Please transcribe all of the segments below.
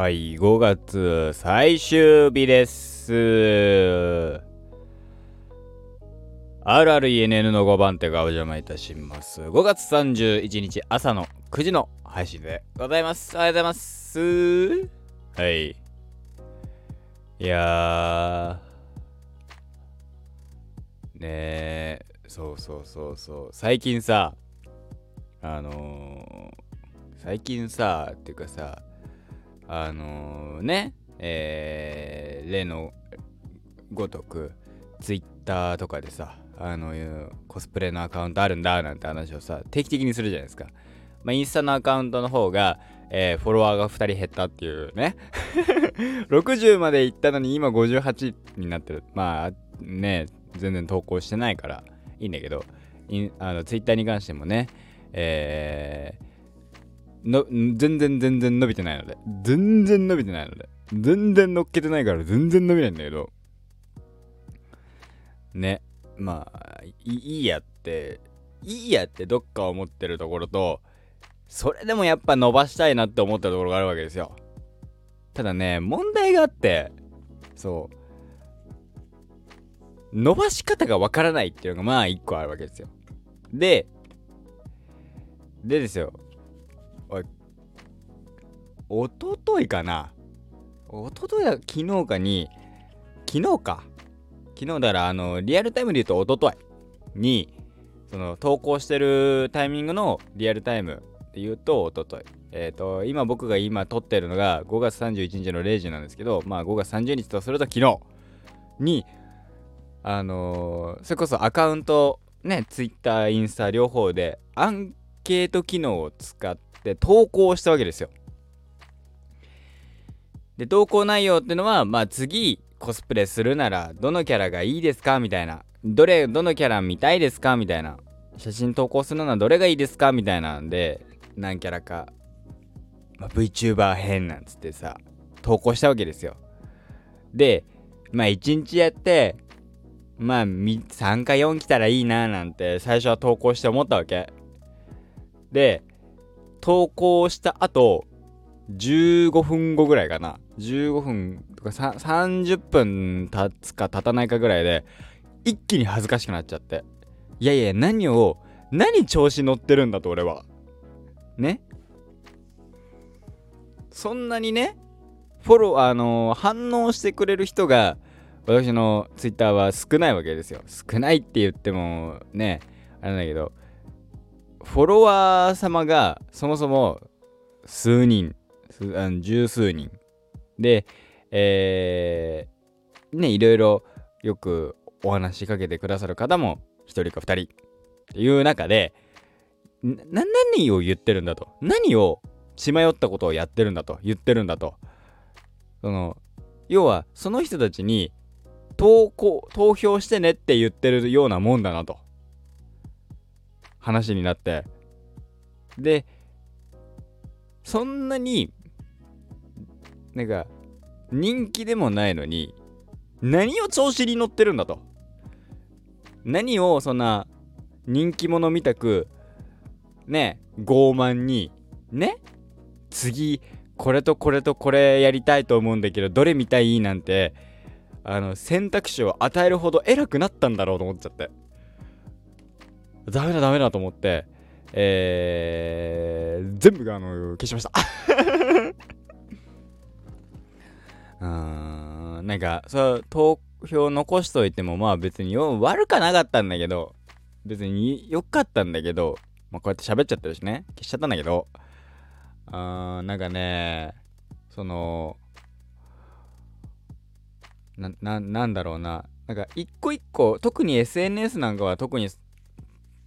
はい、5月最終日です。RRENN の5番手がお邪魔いたします。5月31日朝の9時の配信でございます。おはようございます。はい。いやー。ねえ、そうそうそうそう。最近さ、あのー、最近さ、っていうかさ、あのー、ね、えー、例のごとく、ツイッターとかでさ、あのコスプレのアカウントあるんだなんて話をさ、定期的にするじゃないですか。まあ、インスタのアカウントの方が、えー、フォロワーが2人減ったっていうね。60まで行ったのに今58になってる。まあね、全然投稿してないからいいんだけど、ツイッターに関してもね、えー、の全然全然伸びてないので。全然伸びてないので。全然乗っけてないから全然伸びないんだけど。ね。まあいいやっていいやってどっか思ってるところとそれでもやっぱ伸ばしたいなって思ったところがあるわけですよ。ただね問題があってそう。伸ばし方がわからないっていうのがまあ一個あるわけですよ。ででですよ。おとといかな。おとといだ昨日かに昨日か。昨日だらあのリアルタイムで言うとおとといにその投稿してるタイミングのリアルタイムで言うとおととい。えっ、ー、と今僕が今撮ってるのが5月31日の0時なんですけどまあ5月30日とすると昨日にあのー、それこそアカウントね Twitter インスタ両方でアンケート機能を使って投稿したわけですよ。で投稿内容ってのはまあ次コスプレするならどのキャラがいいですか？みたいな。どれどのキャラ見たいですか？みたいな。写真投稿するのはどれがいいですか？みたいなんで何キャラか、まあ、VTuber 編なんつってさ投稿したわけですよ。でまあ1日やってまあ3か4来たらいいななんて最初は投稿して思ったわけ。で投稿した後15分後ぐらいかな。15分とか30分経つか経たないかぐらいで一気に恥ずかしくなっちゃって。いやいや何を何調子乗ってるんだと俺は。ね？そんなにねフォローあのー、反応してくれる人が私のツイッターは少ないわけですよ。少ないって言ってもねあれだけどフォロワー様がそもそも数人十数人でえー、ねいろいろよくお話しかけてくださる方も1人か2人っていう中でな何を言ってるんだと？何を血迷ったことをやってるんだと？言ってるんだと。その要はその人たちに投稿投票してねって言ってるようなもんだなと。話になって。でそんなになんか人気でもないのに何を調子に乗ってるんだと。何をそんな人気者みたくね傲慢にね次これとこれとこれやりたいと思うんだけどどれ見たいなんてあの選択肢を与えるほど偉くなったんだろうと思っちゃって。ダメだダメだと思ってえー、全部があの消しました。なんかそう投票残しといてもまあ別によ悪かなかったんだけど別に良かったんだけどまあこうやって喋っちゃってるしね。消しちゃったんだけど。あーなんかねそのなななんだろうな。なんか一個一個特に SNS なんかは特に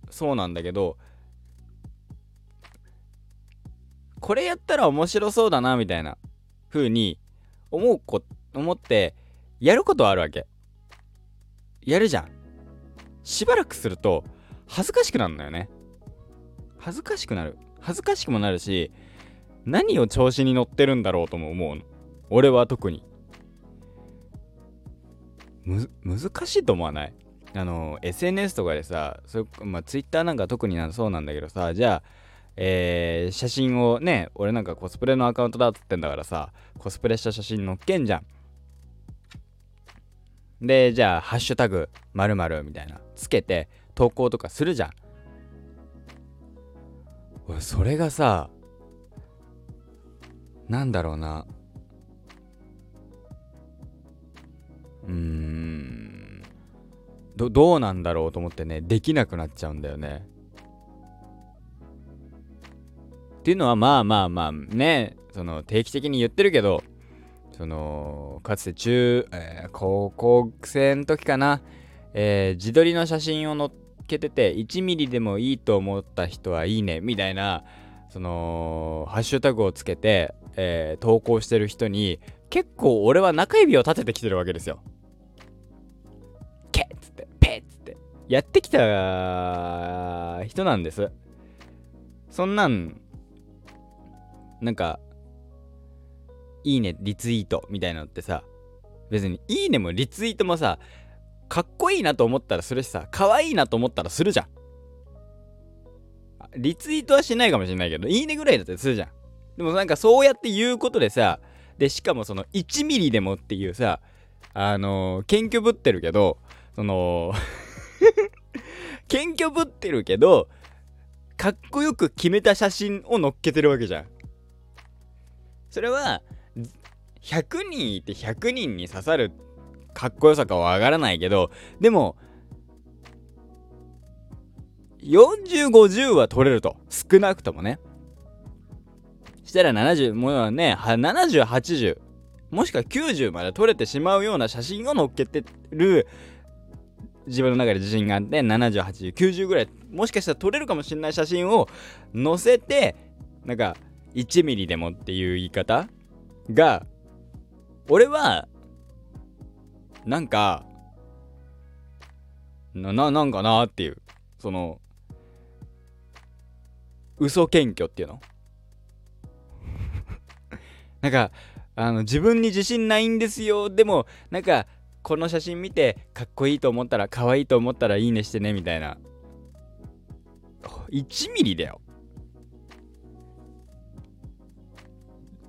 そうなんだけどこれやったら面白そうだなみたいな風に思うこと思ってやることはあるわけ。やるじゃん。しばらくすると恥ずかしくなるんだよね。恥ずかしくなる。恥ずかしくもなるし何を調子に乗ってるんだろうとも思うの。俺は特に。む難しいと思わない？あの SNS とかでさそれ、まあ、Twitter なんか特になそうなんだけどさじゃあえー、写真をね俺なんかコスプレのアカウントだっつってんだからさコスプレした写真載っけんじゃん。でじゃあ「ハッシュタグまるみたいなつけて投稿とかするじゃん。それがさなんだろうな。うーん。どどうなんだろうと思ってねできなくなっちゃうんだよね。っていうのはまあまあまあねその定期的に言ってるけどそのかつて中、えー、高校生の時かな、えー、自撮りの写真を載っけてて1ミリでもいいと思った人はいいねみたいなそのハッシュタグをつけて、えー、投稿してる人に結構俺は中指を立ててきてるわけですよ。ケッつってペッつってやってきた人なんです。そんなんなんか、いいね、リツイートみたいなのってさ、別にいいねもリツイートもさ、かっこいいなと思ったらするしさ、可愛いなと思ったらするじゃん。リツイートはしないかもしれないけど、いいねぐらいだったりするじゃん。でもなんかそうやって言うことでさ、で、しかもその1ミリでもっていうさ、あのー、謙虚ぶってるけど、その 謙虚ぶってるけど、かっこよく決めた写真を載っけてるわけじゃん。それは100人いて100人に刺さるかっこよさかはわからないけどでも4050は取れると。少なくともね。したら70もうね7080もしくは90まで撮れてしまうような写真を載っけてる自分の中で自信があって708090ぐらいもしかしたら撮れるかもしれない写真を載せてなんか1ミリでもっていう言い方が俺はなんかなななんかなっていうその嘘謙虚っていうの？なんかあの自分に自信ないんですよ。でもなんかこの写真見てかっこいいと思ったら可愛いと思ったらいいねしてねみたいな。1ミリだよ。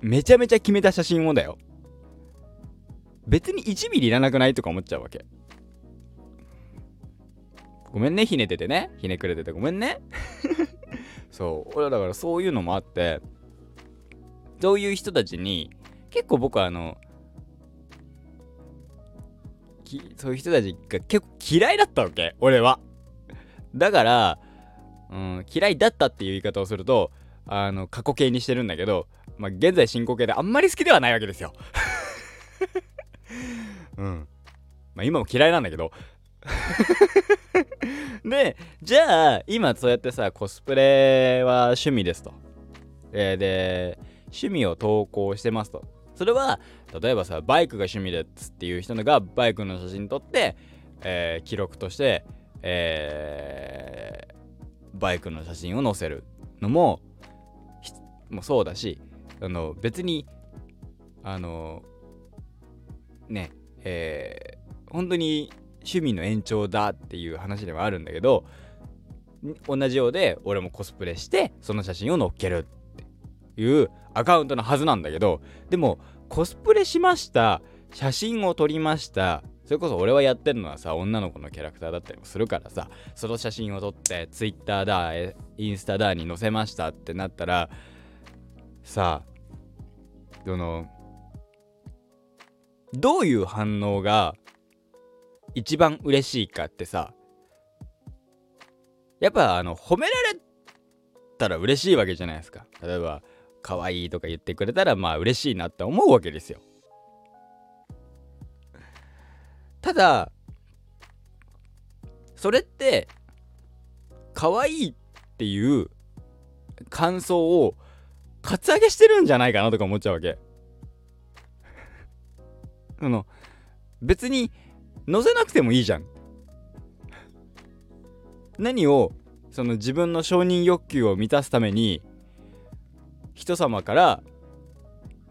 めちゃめちゃ決めた写真をだよ。別に1ミリいらなくないとか思っちゃうわけ。ごめんねひねててね。ひねくれててごめんね。そう。俺はだからそういうのもあってそういう人たちに結構僕はあのそういう人たちが結構嫌いだったわけ俺は。だから、うん、嫌いだったっていう言い方をするとあの過去形にしてるんだけどまあ、現在進行形であんまり好きではないわけですようん。まあ、今も嫌いなんだけど で、じゃあ、今そうやってさ、コスプレは趣味ですと。え、で、趣味を投稿してますと。それは、例えばさ、バイクが趣味ですっていう人がバイクの写真撮って、えー、記録として、えー、バイクの写真を載せるのも、もそうだし、あの別にあのねえー、本当に趣味の延長だっていう話ではあるんだけど同じようで俺もコスプレしてその写真を載っけるっていうアカウントのはずなんだけどでもコスプレしました写真を撮りましたそれこそ俺はやってるのはさ女の子のキャラクターだったりもするからさその写真を撮って Twitter だインスタだに載せましたってなったらさあそのどういう反応が一番嬉しいかってさやっぱあの褒められたら嬉しいわけじゃないですか例えば可愛いとか言ってくれたらまあ嬉しいなって思うわけですよただそれって可愛いっていう感想をカツアゲしてるんじゃないかなとか思っちゃうわけ。あの、別に載せなくてもいいじゃん。何をその自分の承認欲求を満たすために人様から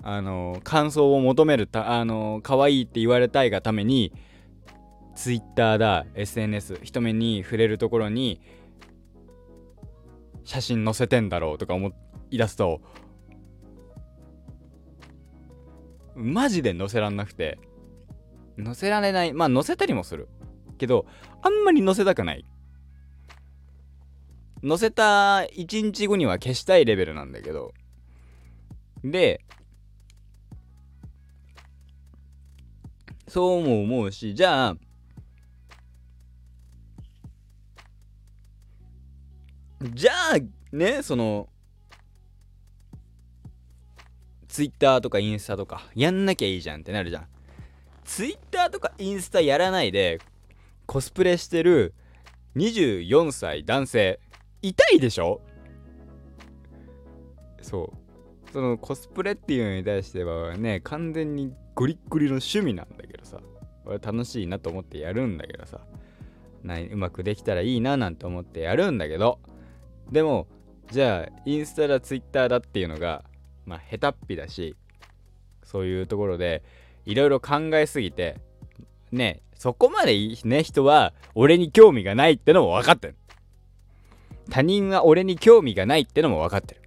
あの感想を求めるたあの可愛いって言われたいがために Twitter だ SNS 人目に触れるところに写真載せてんだろうとか思い出すとマジで載せらんなくて。載せられない。まあ載せたりもする。けどあんまり載せたくない。載せた1日後には消したいレベルなんだけど。でそうも思うしじゃあじゃあねそのツイッターとかインスタとかやんなきゃいいじゃんってなるじゃん。ツイッターとかインスタやらないでコスプレしてる24歳男性痛いでしょ？そう。そのコスプレっていうのに対してはね完全にゴリッゴリの趣味なんだけどさ。俺楽しいなと思ってやるんだけどさ。なうまくできたらいいななんて思ってやるんだけど。でもじゃあインスタだツイッターだっていうのがまあ下手っぴだしそういうところでいろいろ考えすぎてねそこまでね人は俺に興味がないってのも分かってる。他人は俺に興味がないってのも分かってる。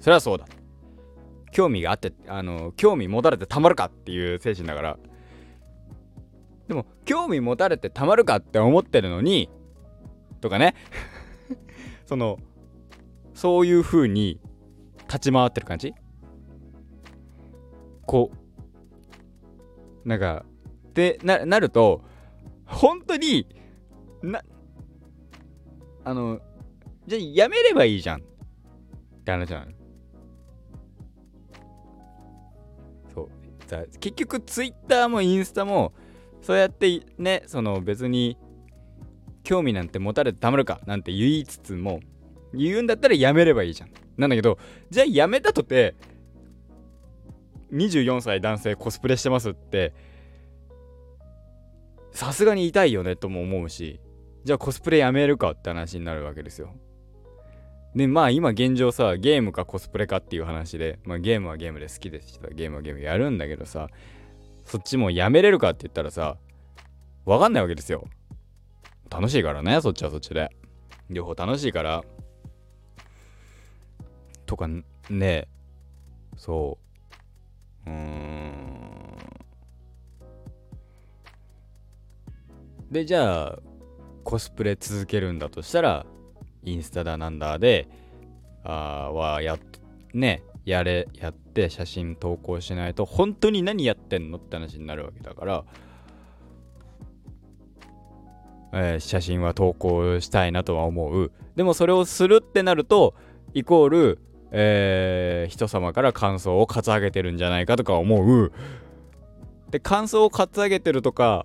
それはそうだ。興味があってあの興味持たれてたまるかっていう精神だから。でも興味持たれてたまるかって思ってるのにとかね。そのそういう風に立ち回ってる感じ？こう。なんかでななると本当になあのじゃあやめればいいじゃん。って話なのそう。結局ツイッターもインスタもそうやってねその別に興味なんて持たれてたまるかなんて言いつつも言うんだったらやめればいいじゃん。なんだけどじゃあやめたとて24歳男性コスプレしてますってさすがに痛いよねとも思うしじゃあコスプレやめるかって話になるわけですよ。でまあ今現状さゲームかコスプレかっていう話で、まあ、ゲームはゲームで好きですしゲームはゲームやるんだけどさそっちもやめれるかって言ったらさわかんないわけですよ。楽しいからねそっちはそっちで。両方楽しいからとかねそう。うーん。でじゃあコスプレ続けるんだとしたらインスタだなんだであはやっねやれやって写真投稿しないと本当に何やってんのって話になるわけだからえー、写真は投稿したいなとは思う。でもそれをするってなるとイコール、えー、人様から感想をカツアげてるんじゃないかとか思う。で感想をカツアげてるとか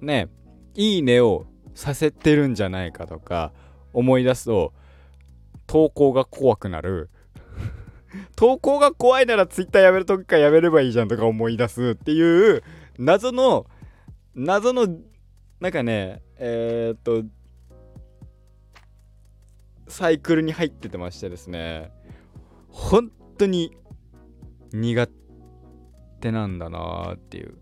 ねいいねをさせてるんじゃないかとか思い出すと投稿が怖くなる。投稿が怖いなら Twitter やめるときかやめればいいじゃんとか思い出すっていう謎の謎のなんかねえー、っとサイクルに入っててましてですね。本当に苦手なんだなっていう。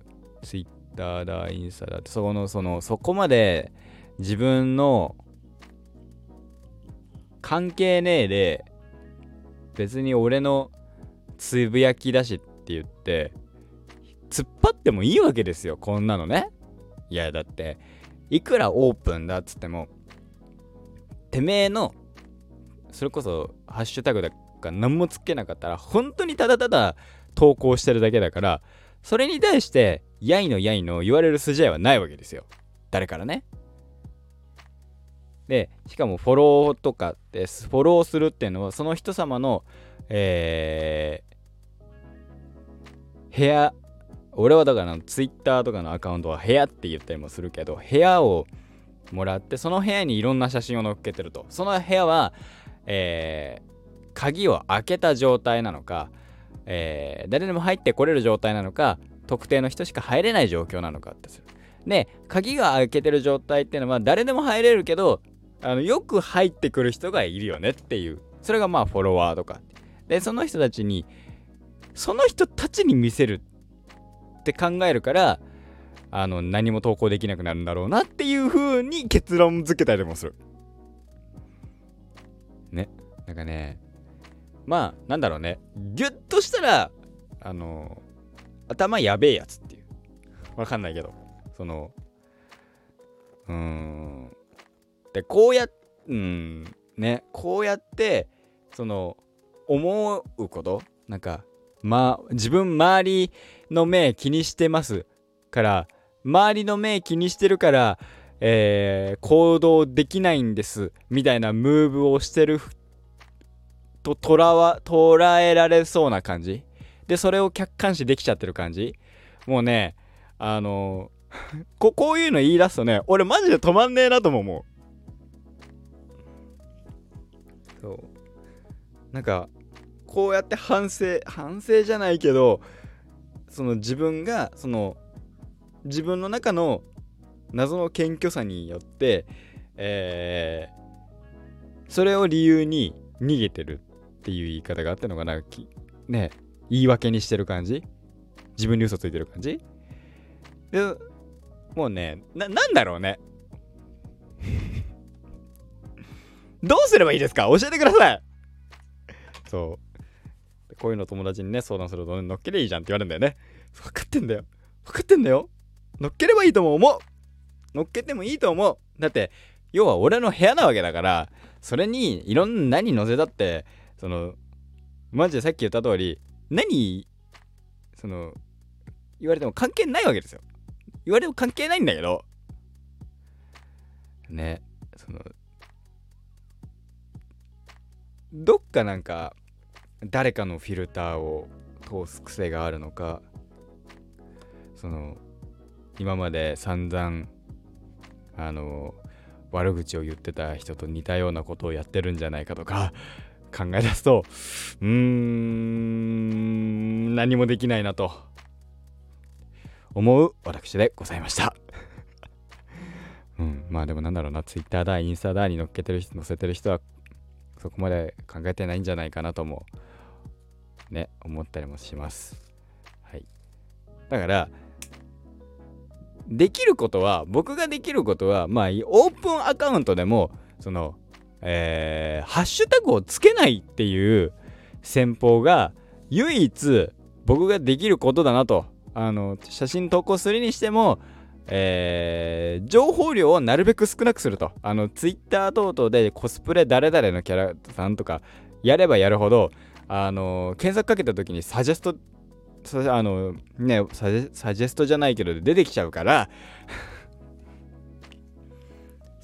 ツイッターだインスタだってそこのそのそこまで自分の関係ねえで別に俺のつぶやきだしって言って突っ張ってもいいわけですよこんなのね。いやだっていくらオープンだっつってもてめえのそれこそハッシュタグだか何もつけなかったら本当にただただ投稿してるだけだからそれに対してやいのやいの言われる筋合いはないわけですよ。誰からね。でしかもフォローとかですフォローするっていうのはその人様のえー、部屋俺はだからツイッターとかのアカウントは部屋って言ったりもするけど部屋をもらってその部屋にいろんな写真を載っけてると。その部屋は、えー、鍵を開けた状態なのか、えー、誰でも入ってこれる状態なのか特定の人しか入れない状況なのかってする。で鍵が開けてる状態っていうのは誰でも入れるけどあのよく入ってくる人がいるよねっていう。それがまあフォロワーとか。でその人たちにその人たちに見せるって考えるからあの何も投稿できなくなるんだろうなっていう風に結論付けたりもする。ね。なんかねまあなんだろうね。ギュッとしたらあの頭やべえやつっていう。わかんないけど。そのうん。でこうやうんねこうやってその思うことなんかまあ自分周りの目気にしてますから周りの目気にしてるからえー、行動できないんですみたいなムーブをしてると捉わ捉えられそうな感じ？でそれを客観視できちゃってる感じ？もうねあの ここういうの言い出すとね俺マジで止まんねえなとも思う。そう。なんかこうやって反省反省じゃないけどその自分がその自分の中の謎の謙虚さによって、えー、それを理由に逃げてる。っていう言い方があったのかな。ね言い訳にしてる感じ？自分に嘘ついてる感じ？でもうねななんだろうね？どうすればいいですか？教えてください！そう。こういうの友達にね相談するとね乗っけりゃいいじゃんって言われるんだよね。分かってんだよ。分かってんだよ。乗っければいいと思う。乗っけてもいいと思う。だって要は俺の部屋なわけだからそれにいろんな何乗せたってそのマジでさっき言った通り何その言われても関係ないわけですよ。言われても関係ないんだけど。ねそのどっかなんか誰かのフィルターを通す癖があるのかその今まで散々あの悪口を言ってた人と似たようなことをやってるんじゃないかとか考え出すとうーん何もできないなと思う私でございました うん、まあでもなんだろうな、Twitter だ、インスタだに載っけてる人、載せてる人はそこまで考えてないんじゃないかなともね、思ったりもします。はい。だから、できることは僕ができることはまあオープンアカウントでもそのえー、ハッシュタグをつけないっていう戦法が唯一僕ができることだなと。あの写真投稿するにしてもえー、情報量をなるべく少なくすると。あのツイッター等々でコスプレ誰々のキャラさんとかやればやるほどあの検索かけた時にサジェストあのねサジェストじゃないけど出てきちゃうから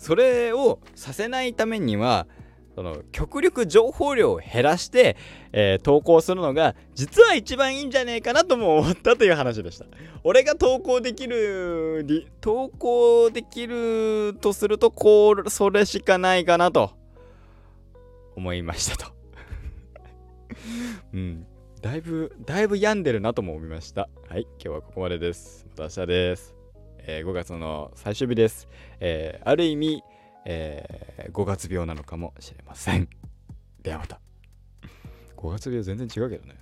それをさせないためにはその極力情報量を減らして、えー、投稿するのが実は一番いいんじゃねえかなとも思ったという話でした。俺が投稿できる投稿できるとするとこうそれしかないかなと思いましたと。うん。だいぶ、だいぶ病んでるなとも思いました。はい、今日はここまでです。また明日です。えー、5月の最終日です。えー、ある意味、えー、5月病なのかもしれません。ではまた。5月病全然違うけどね。